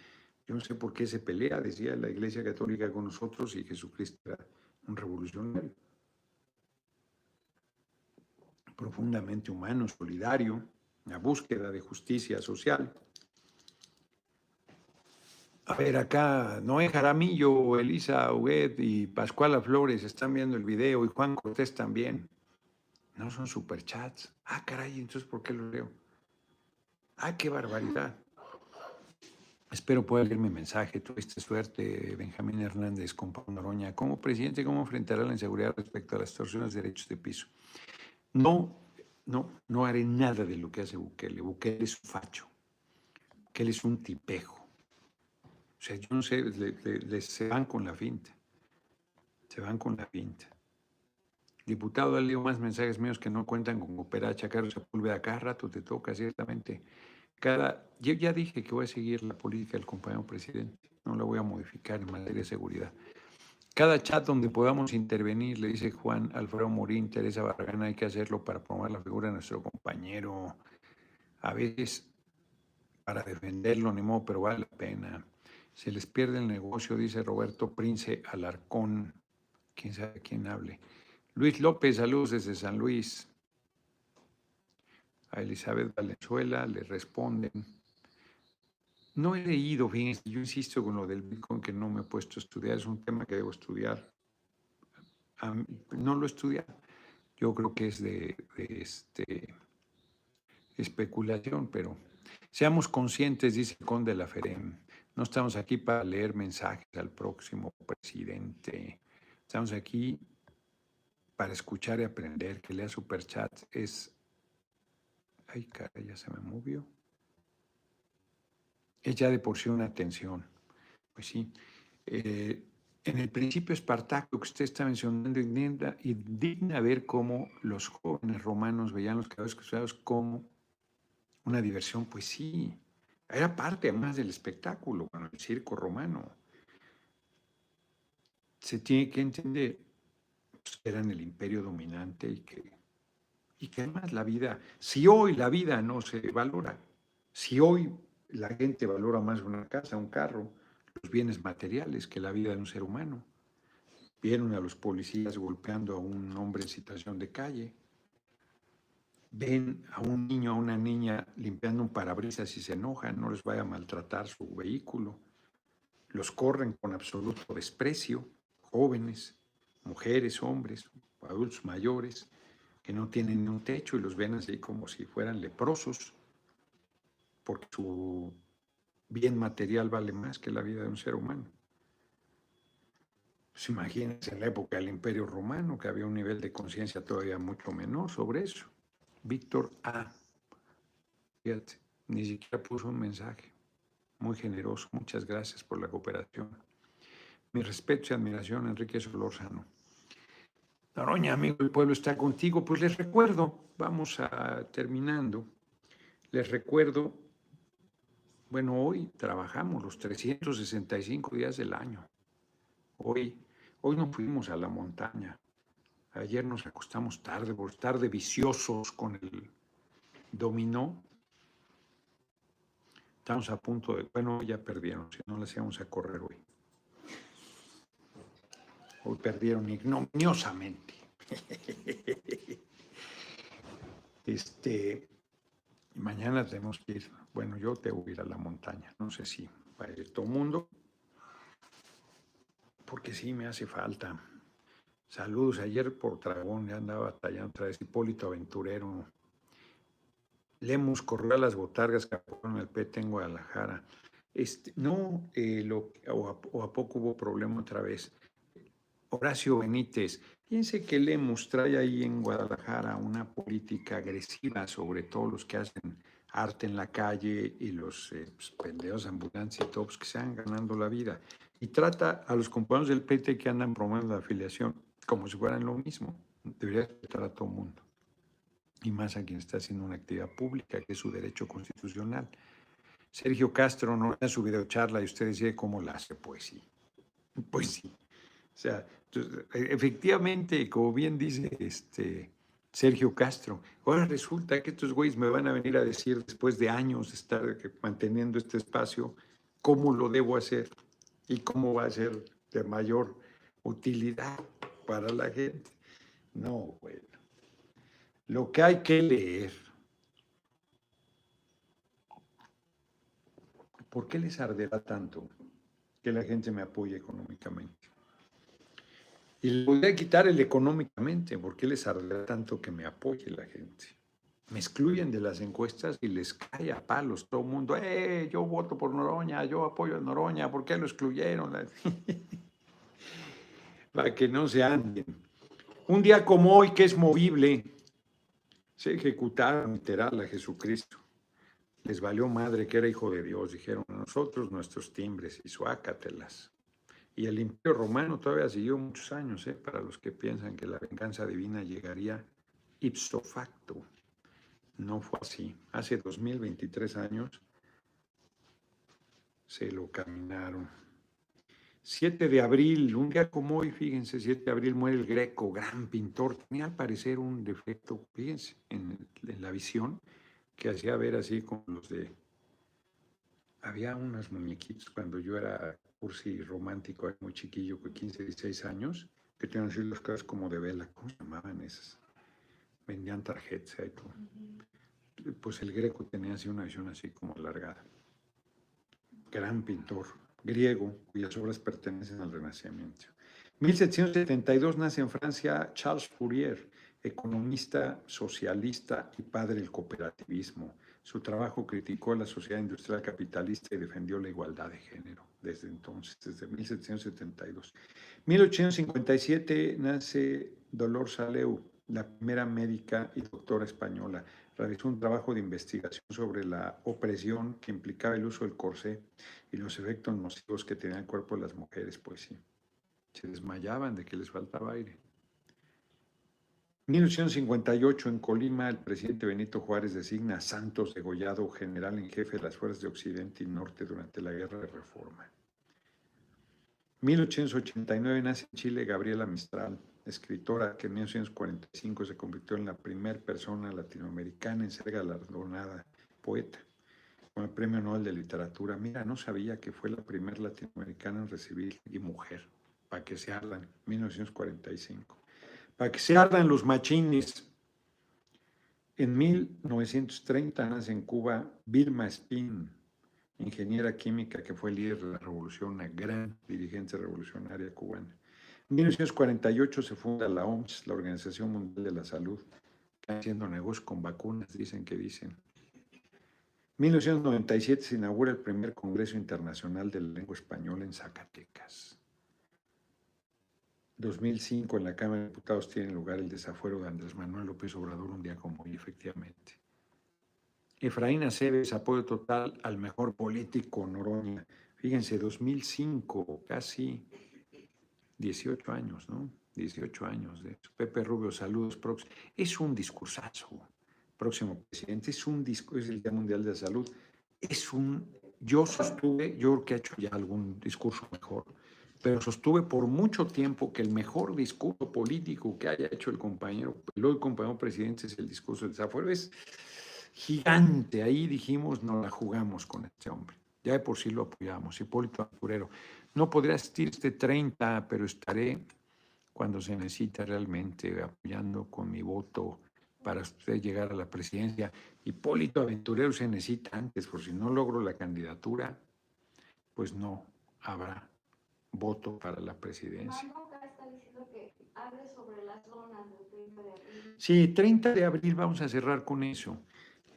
yo no sé por qué se pelea, decía la Iglesia Católica con nosotros y Jesucristo era un revolucionario. Profundamente humano, solidario, la búsqueda de justicia social. A ver, acá Noé Jaramillo, Elisa Huguet y Pascuala Flores están viendo el video y Juan Cortés también. No son superchats. Ah, caray, entonces ¿por qué lo leo? Ah, qué barbaridad. Espero pueda leer mi mensaje. Tuviste suerte, Benjamín Hernández, con Noroña. Como presidente, ¿cómo enfrentará la inseguridad respecto a las extorsiones de derechos de piso? No, no, no haré nada de lo que hace Bukele. Bukele es un facho. Bukele es un tipejo. O sea, yo no sé, se van con la finta. Se van con la finta. Diputado, ha leído más mensajes míos que no cuentan con Operacha, Carlos Sepúlveda. Cada rato te toca, ciertamente. Cada, yo ya dije que voy a seguir la política del compañero presidente. No la voy a modificar en materia de seguridad. Cada chat donde podamos intervenir, le dice Juan Alfredo Morín, Teresa Barragán, hay que hacerlo para promover la figura de nuestro compañero. A veces para defenderlo, ni modo, pero vale la pena. Se les pierde el negocio, dice Roberto Prince Alarcón. Quién sabe quién hable. Luis López, saludos desde San Luis. a Elizabeth Valenzuela, le responden. No he leído, fíjense, yo insisto con lo del Bitcoin que no me he puesto a estudiar, es un tema que debo estudiar. No lo he estudiado. Yo creo que es de, este, especulación, pero seamos conscientes, dice conde la Ferem. No estamos aquí para leer mensajes al próximo presidente. Estamos aquí para escuchar y aprender. Que lea superchats es Ay, cara, ya se me movió. Es ya de por sí una atención. Pues sí. Eh, en el principio espartaco que usted está mencionando, y digna ver cómo los jóvenes romanos veían los caballos cruzados como una diversión. Pues sí, era parte además del espectáculo, el circo romano. Se tiene que entender pues, que eran el imperio dominante y que y que además la vida, si hoy la vida no se valora, si hoy la gente valora más una casa, un carro, los bienes materiales que la vida de un ser humano, vieron a los policías golpeando a un hombre en situación de calle, ven a un niño, a una niña limpiando un parabrisas y se enojan, no les vaya a maltratar su vehículo, los corren con absoluto desprecio, jóvenes, mujeres, hombres, adultos mayores, que no tienen ni un techo y los ven así como si fueran leprosos, porque su bien material vale más que la vida de un ser humano. Pues imagínense en la época del Imperio Romano, que había un nivel de conciencia todavía mucho menor sobre eso. Víctor A. Fíjate, ni siquiera puso un mensaje. Muy generoso. Muchas gracias por la cooperación. Mi respeto y admiración, Enrique Solórzano. Noroña, amigo, el pueblo está contigo. Pues les recuerdo, vamos a terminando, les recuerdo, bueno, hoy trabajamos los 365 días del año. Hoy, hoy no fuimos a la montaña. Ayer nos acostamos tarde por estar viciosos con el dominó. Estamos a punto de, bueno, ya perdieron, si no las íbamos a correr hoy. Hoy perdieron ignominiosamente. Este, mañana tenemos que ir, bueno, yo tengo que ir a la montaña, no sé si va a ir todo el mundo, porque sí me hace falta. Saludos, ayer por Dragón ya andaba batallando otra vez, Hipólito Aventurero. Lemus corrió a las botargas que en el PT en Guadalajara. Este, no, eh, o a poco hubo problema otra vez. Horacio Benítez, piense que Lemus trae ahí en Guadalajara una política agresiva sobre todos los que hacen arte en la calle y los eh, pues, pendejos ambulantes y todos que se han ganando la vida. Y trata a los compañeros del PT que andan promoviendo la afiliación como si fueran lo mismo. Debería tratar a todo el mundo. Y más a quien está haciendo una actividad pública, que es su derecho constitucional. Sergio Castro no da su videocharla y usted decide cómo la hace. Pues sí. Pues sí. O sea, e, efectivamente, como bien dice este Sergio Castro, ahora resulta que estos güeyes me van a venir a decir después de años de estar manteniendo este espacio, cómo lo debo hacer y cómo va a ser de mayor utilidad para la gente. No, bueno. Lo que hay que leer. ¿Por qué les arderá tanto que la gente me apoye económicamente? Y le voy a quitar el económicamente, porque les arde tanto que me apoye la gente. Me excluyen de las encuestas y les cae a palos todo el mundo. ¡Eh! Yo voto por Noroña, yo apoyo a Noroña, ¿por qué lo excluyeron? Para que no se anden. Un día como hoy, que es movible, se ejecutaron literal a Jesucristo. Les valió madre que era hijo de Dios. Dijeron nosotros nuestros timbres y suácatelas. Y el imperio romano todavía siguió muchos años, ¿eh? para los que piensan que la venganza divina llegaría ipso facto. No fue así. Hace 2023 años se lo caminaron. 7 de abril, un día como hoy, fíjense, 7 de abril muere el Greco, gran pintor. Tenía al parecer un defecto, fíjense, en, en la visión, que hacía ver así como los de... Había unos muñequitos cuando yo era cursi romántico, muy chiquillo, con 15, 16 años, que tenían así las caras como de vela, ¿cómo se llamaban esas? Vendían tarjetas y todo. pues el Greco tenía así una visión así como alargada. Gran pintor griego, cuyas obras pertenecen al Renacimiento. 1772 nace en Francia Charles Fourier, economista socialista y padre del cooperativismo. Su trabajo criticó la sociedad industrial capitalista y defendió la igualdad de género desde entonces, desde 1772. 1857 nace Dolores Aleu, la primera médica y doctora española. Realizó un trabajo de investigación sobre la opresión que implicaba el uso del corsé y los efectos nocivos que tenía el cuerpo de las mujeres, pues sí se desmayaban de que les faltaba aire. 1858 en Colima, el presidente Benito Juárez designa a Santos Degollado general en jefe de las fuerzas de Occidente y Norte durante la Guerra de Reforma. 1889 nace en Chile Gabriela Mistral, escritora que en 1945 se convirtió en la primera persona latinoamericana en ser galardonada poeta con el Premio Nobel de Literatura. Mira, no sabía que fue la primera latinoamericana en recibir y mujer para que se ardan, 1945. Para que se ardan los machines. En 1930 nace en Cuba Vilma Spin, ingeniera química que fue líder de la revolución, una gran dirigente revolucionaria cubana. En 1948 se funda la OMS, la Organización Mundial de la Salud, haciendo negocios con vacunas, dicen que dicen. En 1997 se inaugura el primer Congreso Internacional de la Lengua Española en Zacatecas. 2005 en la Cámara de Diputados tiene lugar el desafuero de Andrés Manuel López Obrador un día como hoy, efectivamente. Efraín Aceves, apoyo total al mejor político Noroña. Fíjense, 2005, casi 18 años, ¿no? 18 años de eso. Pepe Rubio, saludos. Es un discursazo, próximo presidente. Es un discurso, es el Día Mundial de la Salud. Es un, yo sostuve, yo creo que ha hecho ya algún discurso mejor pero sostuve por mucho tiempo que el mejor discurso político que haya hecho el compañero, el hoy compañero presidente es el discurso de desafuero. Es gigante. Ahí dijimos, no la jugamos con este hombre. Ya de por sí lo apoyamos. Hipólito Aventurero. No podría asistir este 30, pero estaré cuando se necesita realmente apoyando con mi voto para usted llegar a la presidencia. Hipólito Aventurero se necesita antes, por si no logro la candidatura, pues no habrá voto para la presidencia. Sí, 30 de abril vamos a cerrar con eso.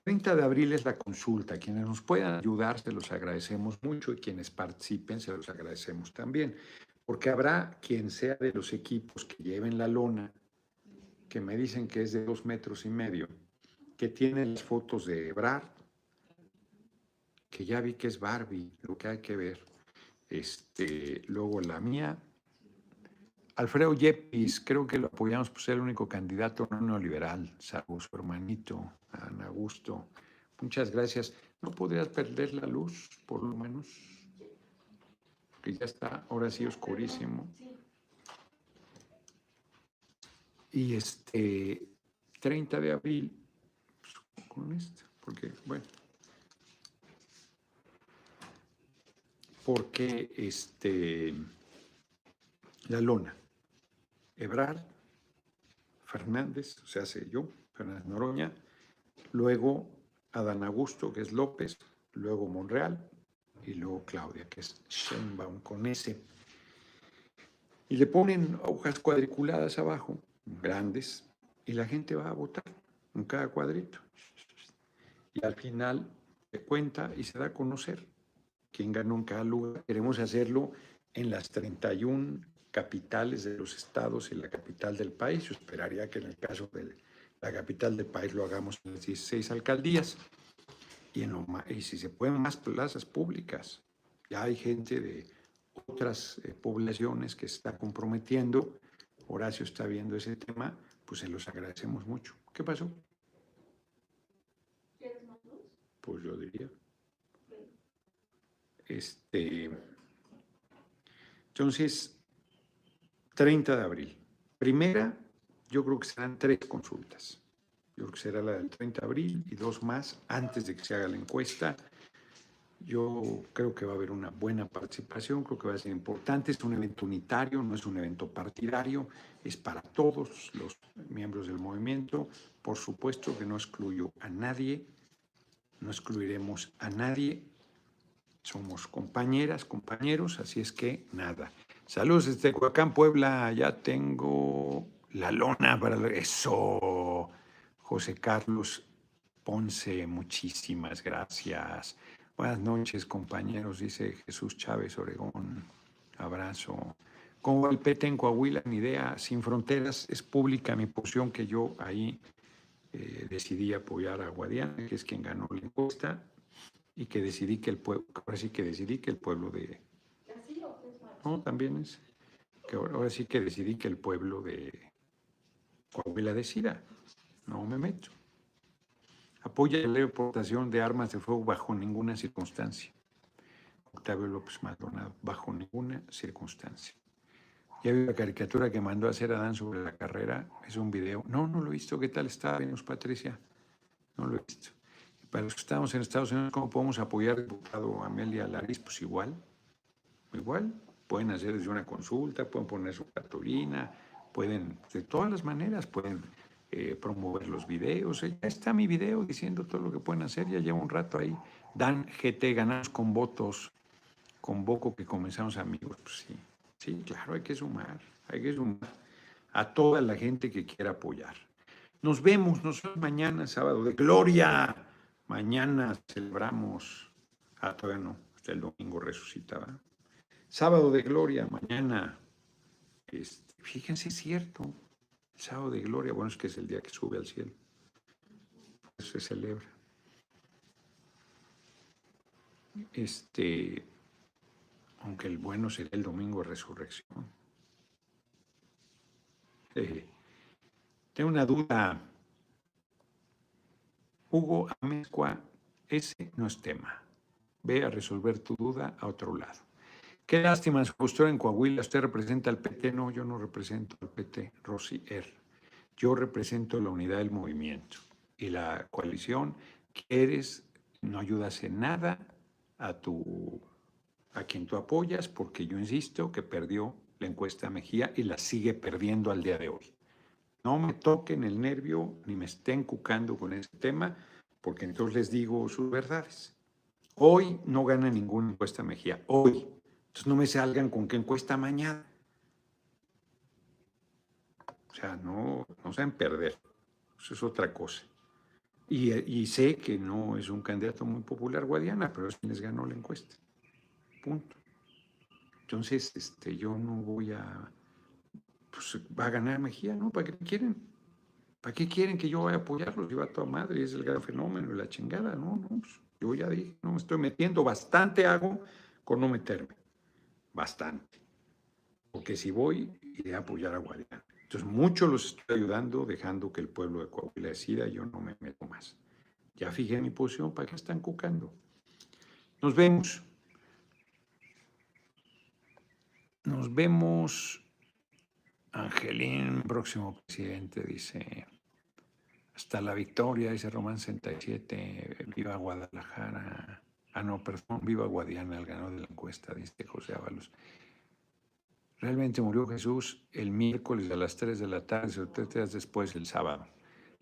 30 de abril es la consulta. Quienes nos puedan ayudar, se los agradecemos mucho y quienes participen, se los agradecemos también. Porque habrá quien sea de los equipos que lleven la lona, que me dicen que es de dos metros y medio, que tiene las fotos de Ebrard, que ya vi que es Barbie, lo que hay que ver este, luego la mía. Alfredo Yepis, creo que lo apoyamos por ser el único candidato no neoliberal, salvo su hermanito, Ana Augusto. Muchas gracias. ¿No podrías perder la luz, por lo menos? Que ya está, ahora sí, oscurísimo. Y este 30 de abril, pues, con esto, porque, bueno. porque este, la lona, Ebrard, Fernández, o sea, sé yo, Fernández Noroña, luego Adán Augusto, que es López, luego Monreal, y luego Claudia, que es Sheinbaum con ese. Y le ponen hojas cuadriculadas abajo, grandes, y la gente va a votar en cada cuadrito. Y al final se cuenta y se da a conocer quién ganó en cada lugar. Queremos hacerlo en las 31 capitales de los estados y la capital del país. Yo esperaría que en el caso de la capital del país lo hagamos en las 16 alcaldías y, en y si se pueden más plazas públicas. Ya hay gente de otras eh, poblaciones que se está comprometiendo. Horacio está viendo ese tema, pues se los agradecemos mucho. ¿Qué pasó? ¿Quieres más luz? Pues yo diría. Este, entonces, 30 de abril. Primera, yo creo que serán tres consultas. Yo creo que será la del 30 de abril y dos más antes de que se haga la encuesta. Yo creo que va a haber una buena participación, creo que va a ser importante. Es un evento unitario, no es un evento partidario, es para todos los miembros del movimiento. Por supuesto que no excluyo a nadie, no excluiremos a nadie. Somos compañeras, compañeros, así es que nada. Saludos desde Coacán, Puebla. Ya tengo la lona para eso. José Carlos Ponce, muchísimas gracias. Buenas noches, compañeros, dice Jesús Chávez Oregón. Abrazo. Como el PT en Coahuila, mi idea sin fronteras es pública mi posición que yo ahí eh, decidí apoyar a Guadiana, que es quien ganó la encuesta, y que decidí que el pueblo, ahora sí que decidí que el pueblo de. No, también es. Que ahora sí que decidí que el pueblo de Coahuila decida. No me meto apoya la deportación de armas de fuego bajo ninguna circunstancia. Octavio López Maldonado, bajo ninguna circunstancia. Ya vi la caricatura que mandó a hacer Adán sobre la carrera, es un video. No, no lo he visto. ¿Qué tal está, Venus Patricia? No lo he visto. para los que estamos en Estados Unidos, ¿cómo podemos apoyar al diputado Amelia Laris? Pues igual, igual. Pueden hacer desde una consulta, pueden poner su cartulina, pueden, de todas las maneras, pueden eh, promover los videos. Ya está mi video diciendo todo lo que pueden hacer, ya llevo un rato ahí. Dan GT, ganamos con votos. Convoco que comenzamos amigos. Pues sí, sí, claro, hay que sumar, hay que sumar a toda la gente que quiera apoyar. Nos vemos, nos vemos mañana, sábado de gloria. Mañana celebramos, ah, todavía no, hasta el domingo resucitaba. Sábado de gloria, mañana. Este, fíjense, es cierto, sábado de gloria, bueno, es que es el día que sube al cielo. Se celebra. Este, aunque el bueno será el domingo de resurrección. Eh, tengo una duda. Hugo Amezcua, ese no es tema. Ve a resolver tu duda a otro lado. Qué lástima postura en Coahuila. Usted representa al PT. No, yo no represento al PT, Rosy R. Yo represento la unidad del movimiento. Y la coalición, quieres, no ayudas en nada a, tu, a quien tú apoyas, porque yo insisto que perdió la encuesta Mejía y la sigue perdiendo al día de hoy. No me toquen el nervio ni me estén cucando con ese tema, porque entonces les digo sus verdades. Hoy no gana ninguna encuesta Mejía. Hoy entonces no me salgan con qué encuesta mañana. O sea, no, no saben perder. Eso es otra cosa. Y, sé que no es un candidato muy popular Guadiana, pero es quien les ganó la encuesta. Punto. Entonces, este, yo no voy a. Pues va a ganar Mejía, ¿no? ¿Para qué quieren? ¿Para qué quieren que yo vaya a apoyarlos? Lleva a toda madre, es el gran fenómeno, la chingada, ¿no? no pues, yo ya dije, no me estoy metiendo, bastante hago con no meterme bastante. Porque si voy, iré a apoyar a Guadiana. Entonces, mucho los estoy ayudando, dejando que el pueblo de Coahuila decida, yo no me meto más. Ya fijé mi posición, ¿para qué están cucando? Nos vemos. Nos vemos. Angelín, próximo presidente, dice. Hasta la victoria, dice Román 67. Viva Guadalajara. Ah, no, perdón, viva Guadiana, el ganador de la encuesta, dice José Ábalos. Realmente murió Jesús el miércoles a las 3 de la tarde, o tres días después, el sábado.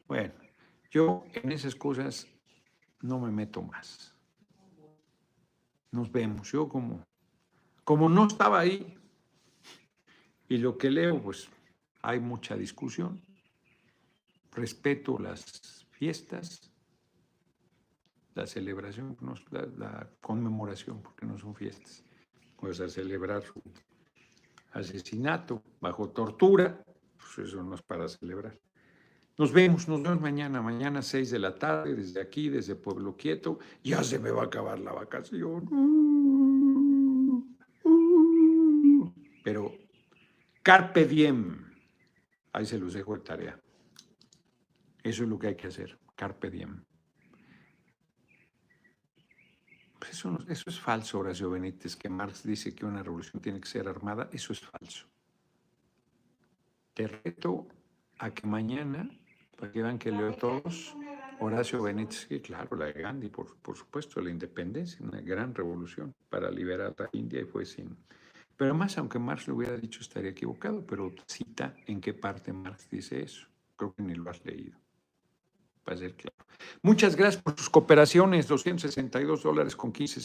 Bueno, yo en esas cosas no me meto más. Nos vemos. Yo como, como no estaba ahí y lo que leo, pues hay mucha discusión. Respeto las fiestas, la celebración, la, conmemoración, porque no son fiestas. Pues a celebrar su asesinato bajo tortura, pues eso no es para celebrar. Nos vemos, nos vemos mañana, mañana 6 de la tarde, desde aquí, desde Pueblo Quieto. Ya se me va a acabar la vacación. Pero carpe diem, ahí se los dejo de tarea. Eso es lo que hay que hacer, carpe diem. Pues eso, eso es falso, Horacio Benítez, que Marx dice que una revolución tiene que ser armada. Eso es falso. Te reto a que mañana, para que vean que leo todos, Horacio Benítez, sí, claro, la de Gandhi, por, por supuesto, la independencia, una gran revolución para liberar a la India y fue sin... Pero además, aunque Marx lo hubiera dicho, estaría equivocado, pero cita en qué parte Marx dice eso. Creo que ni lo has leído. Para ser claro. Muchas gracias por sus cooperaciones, 262 dólares con 15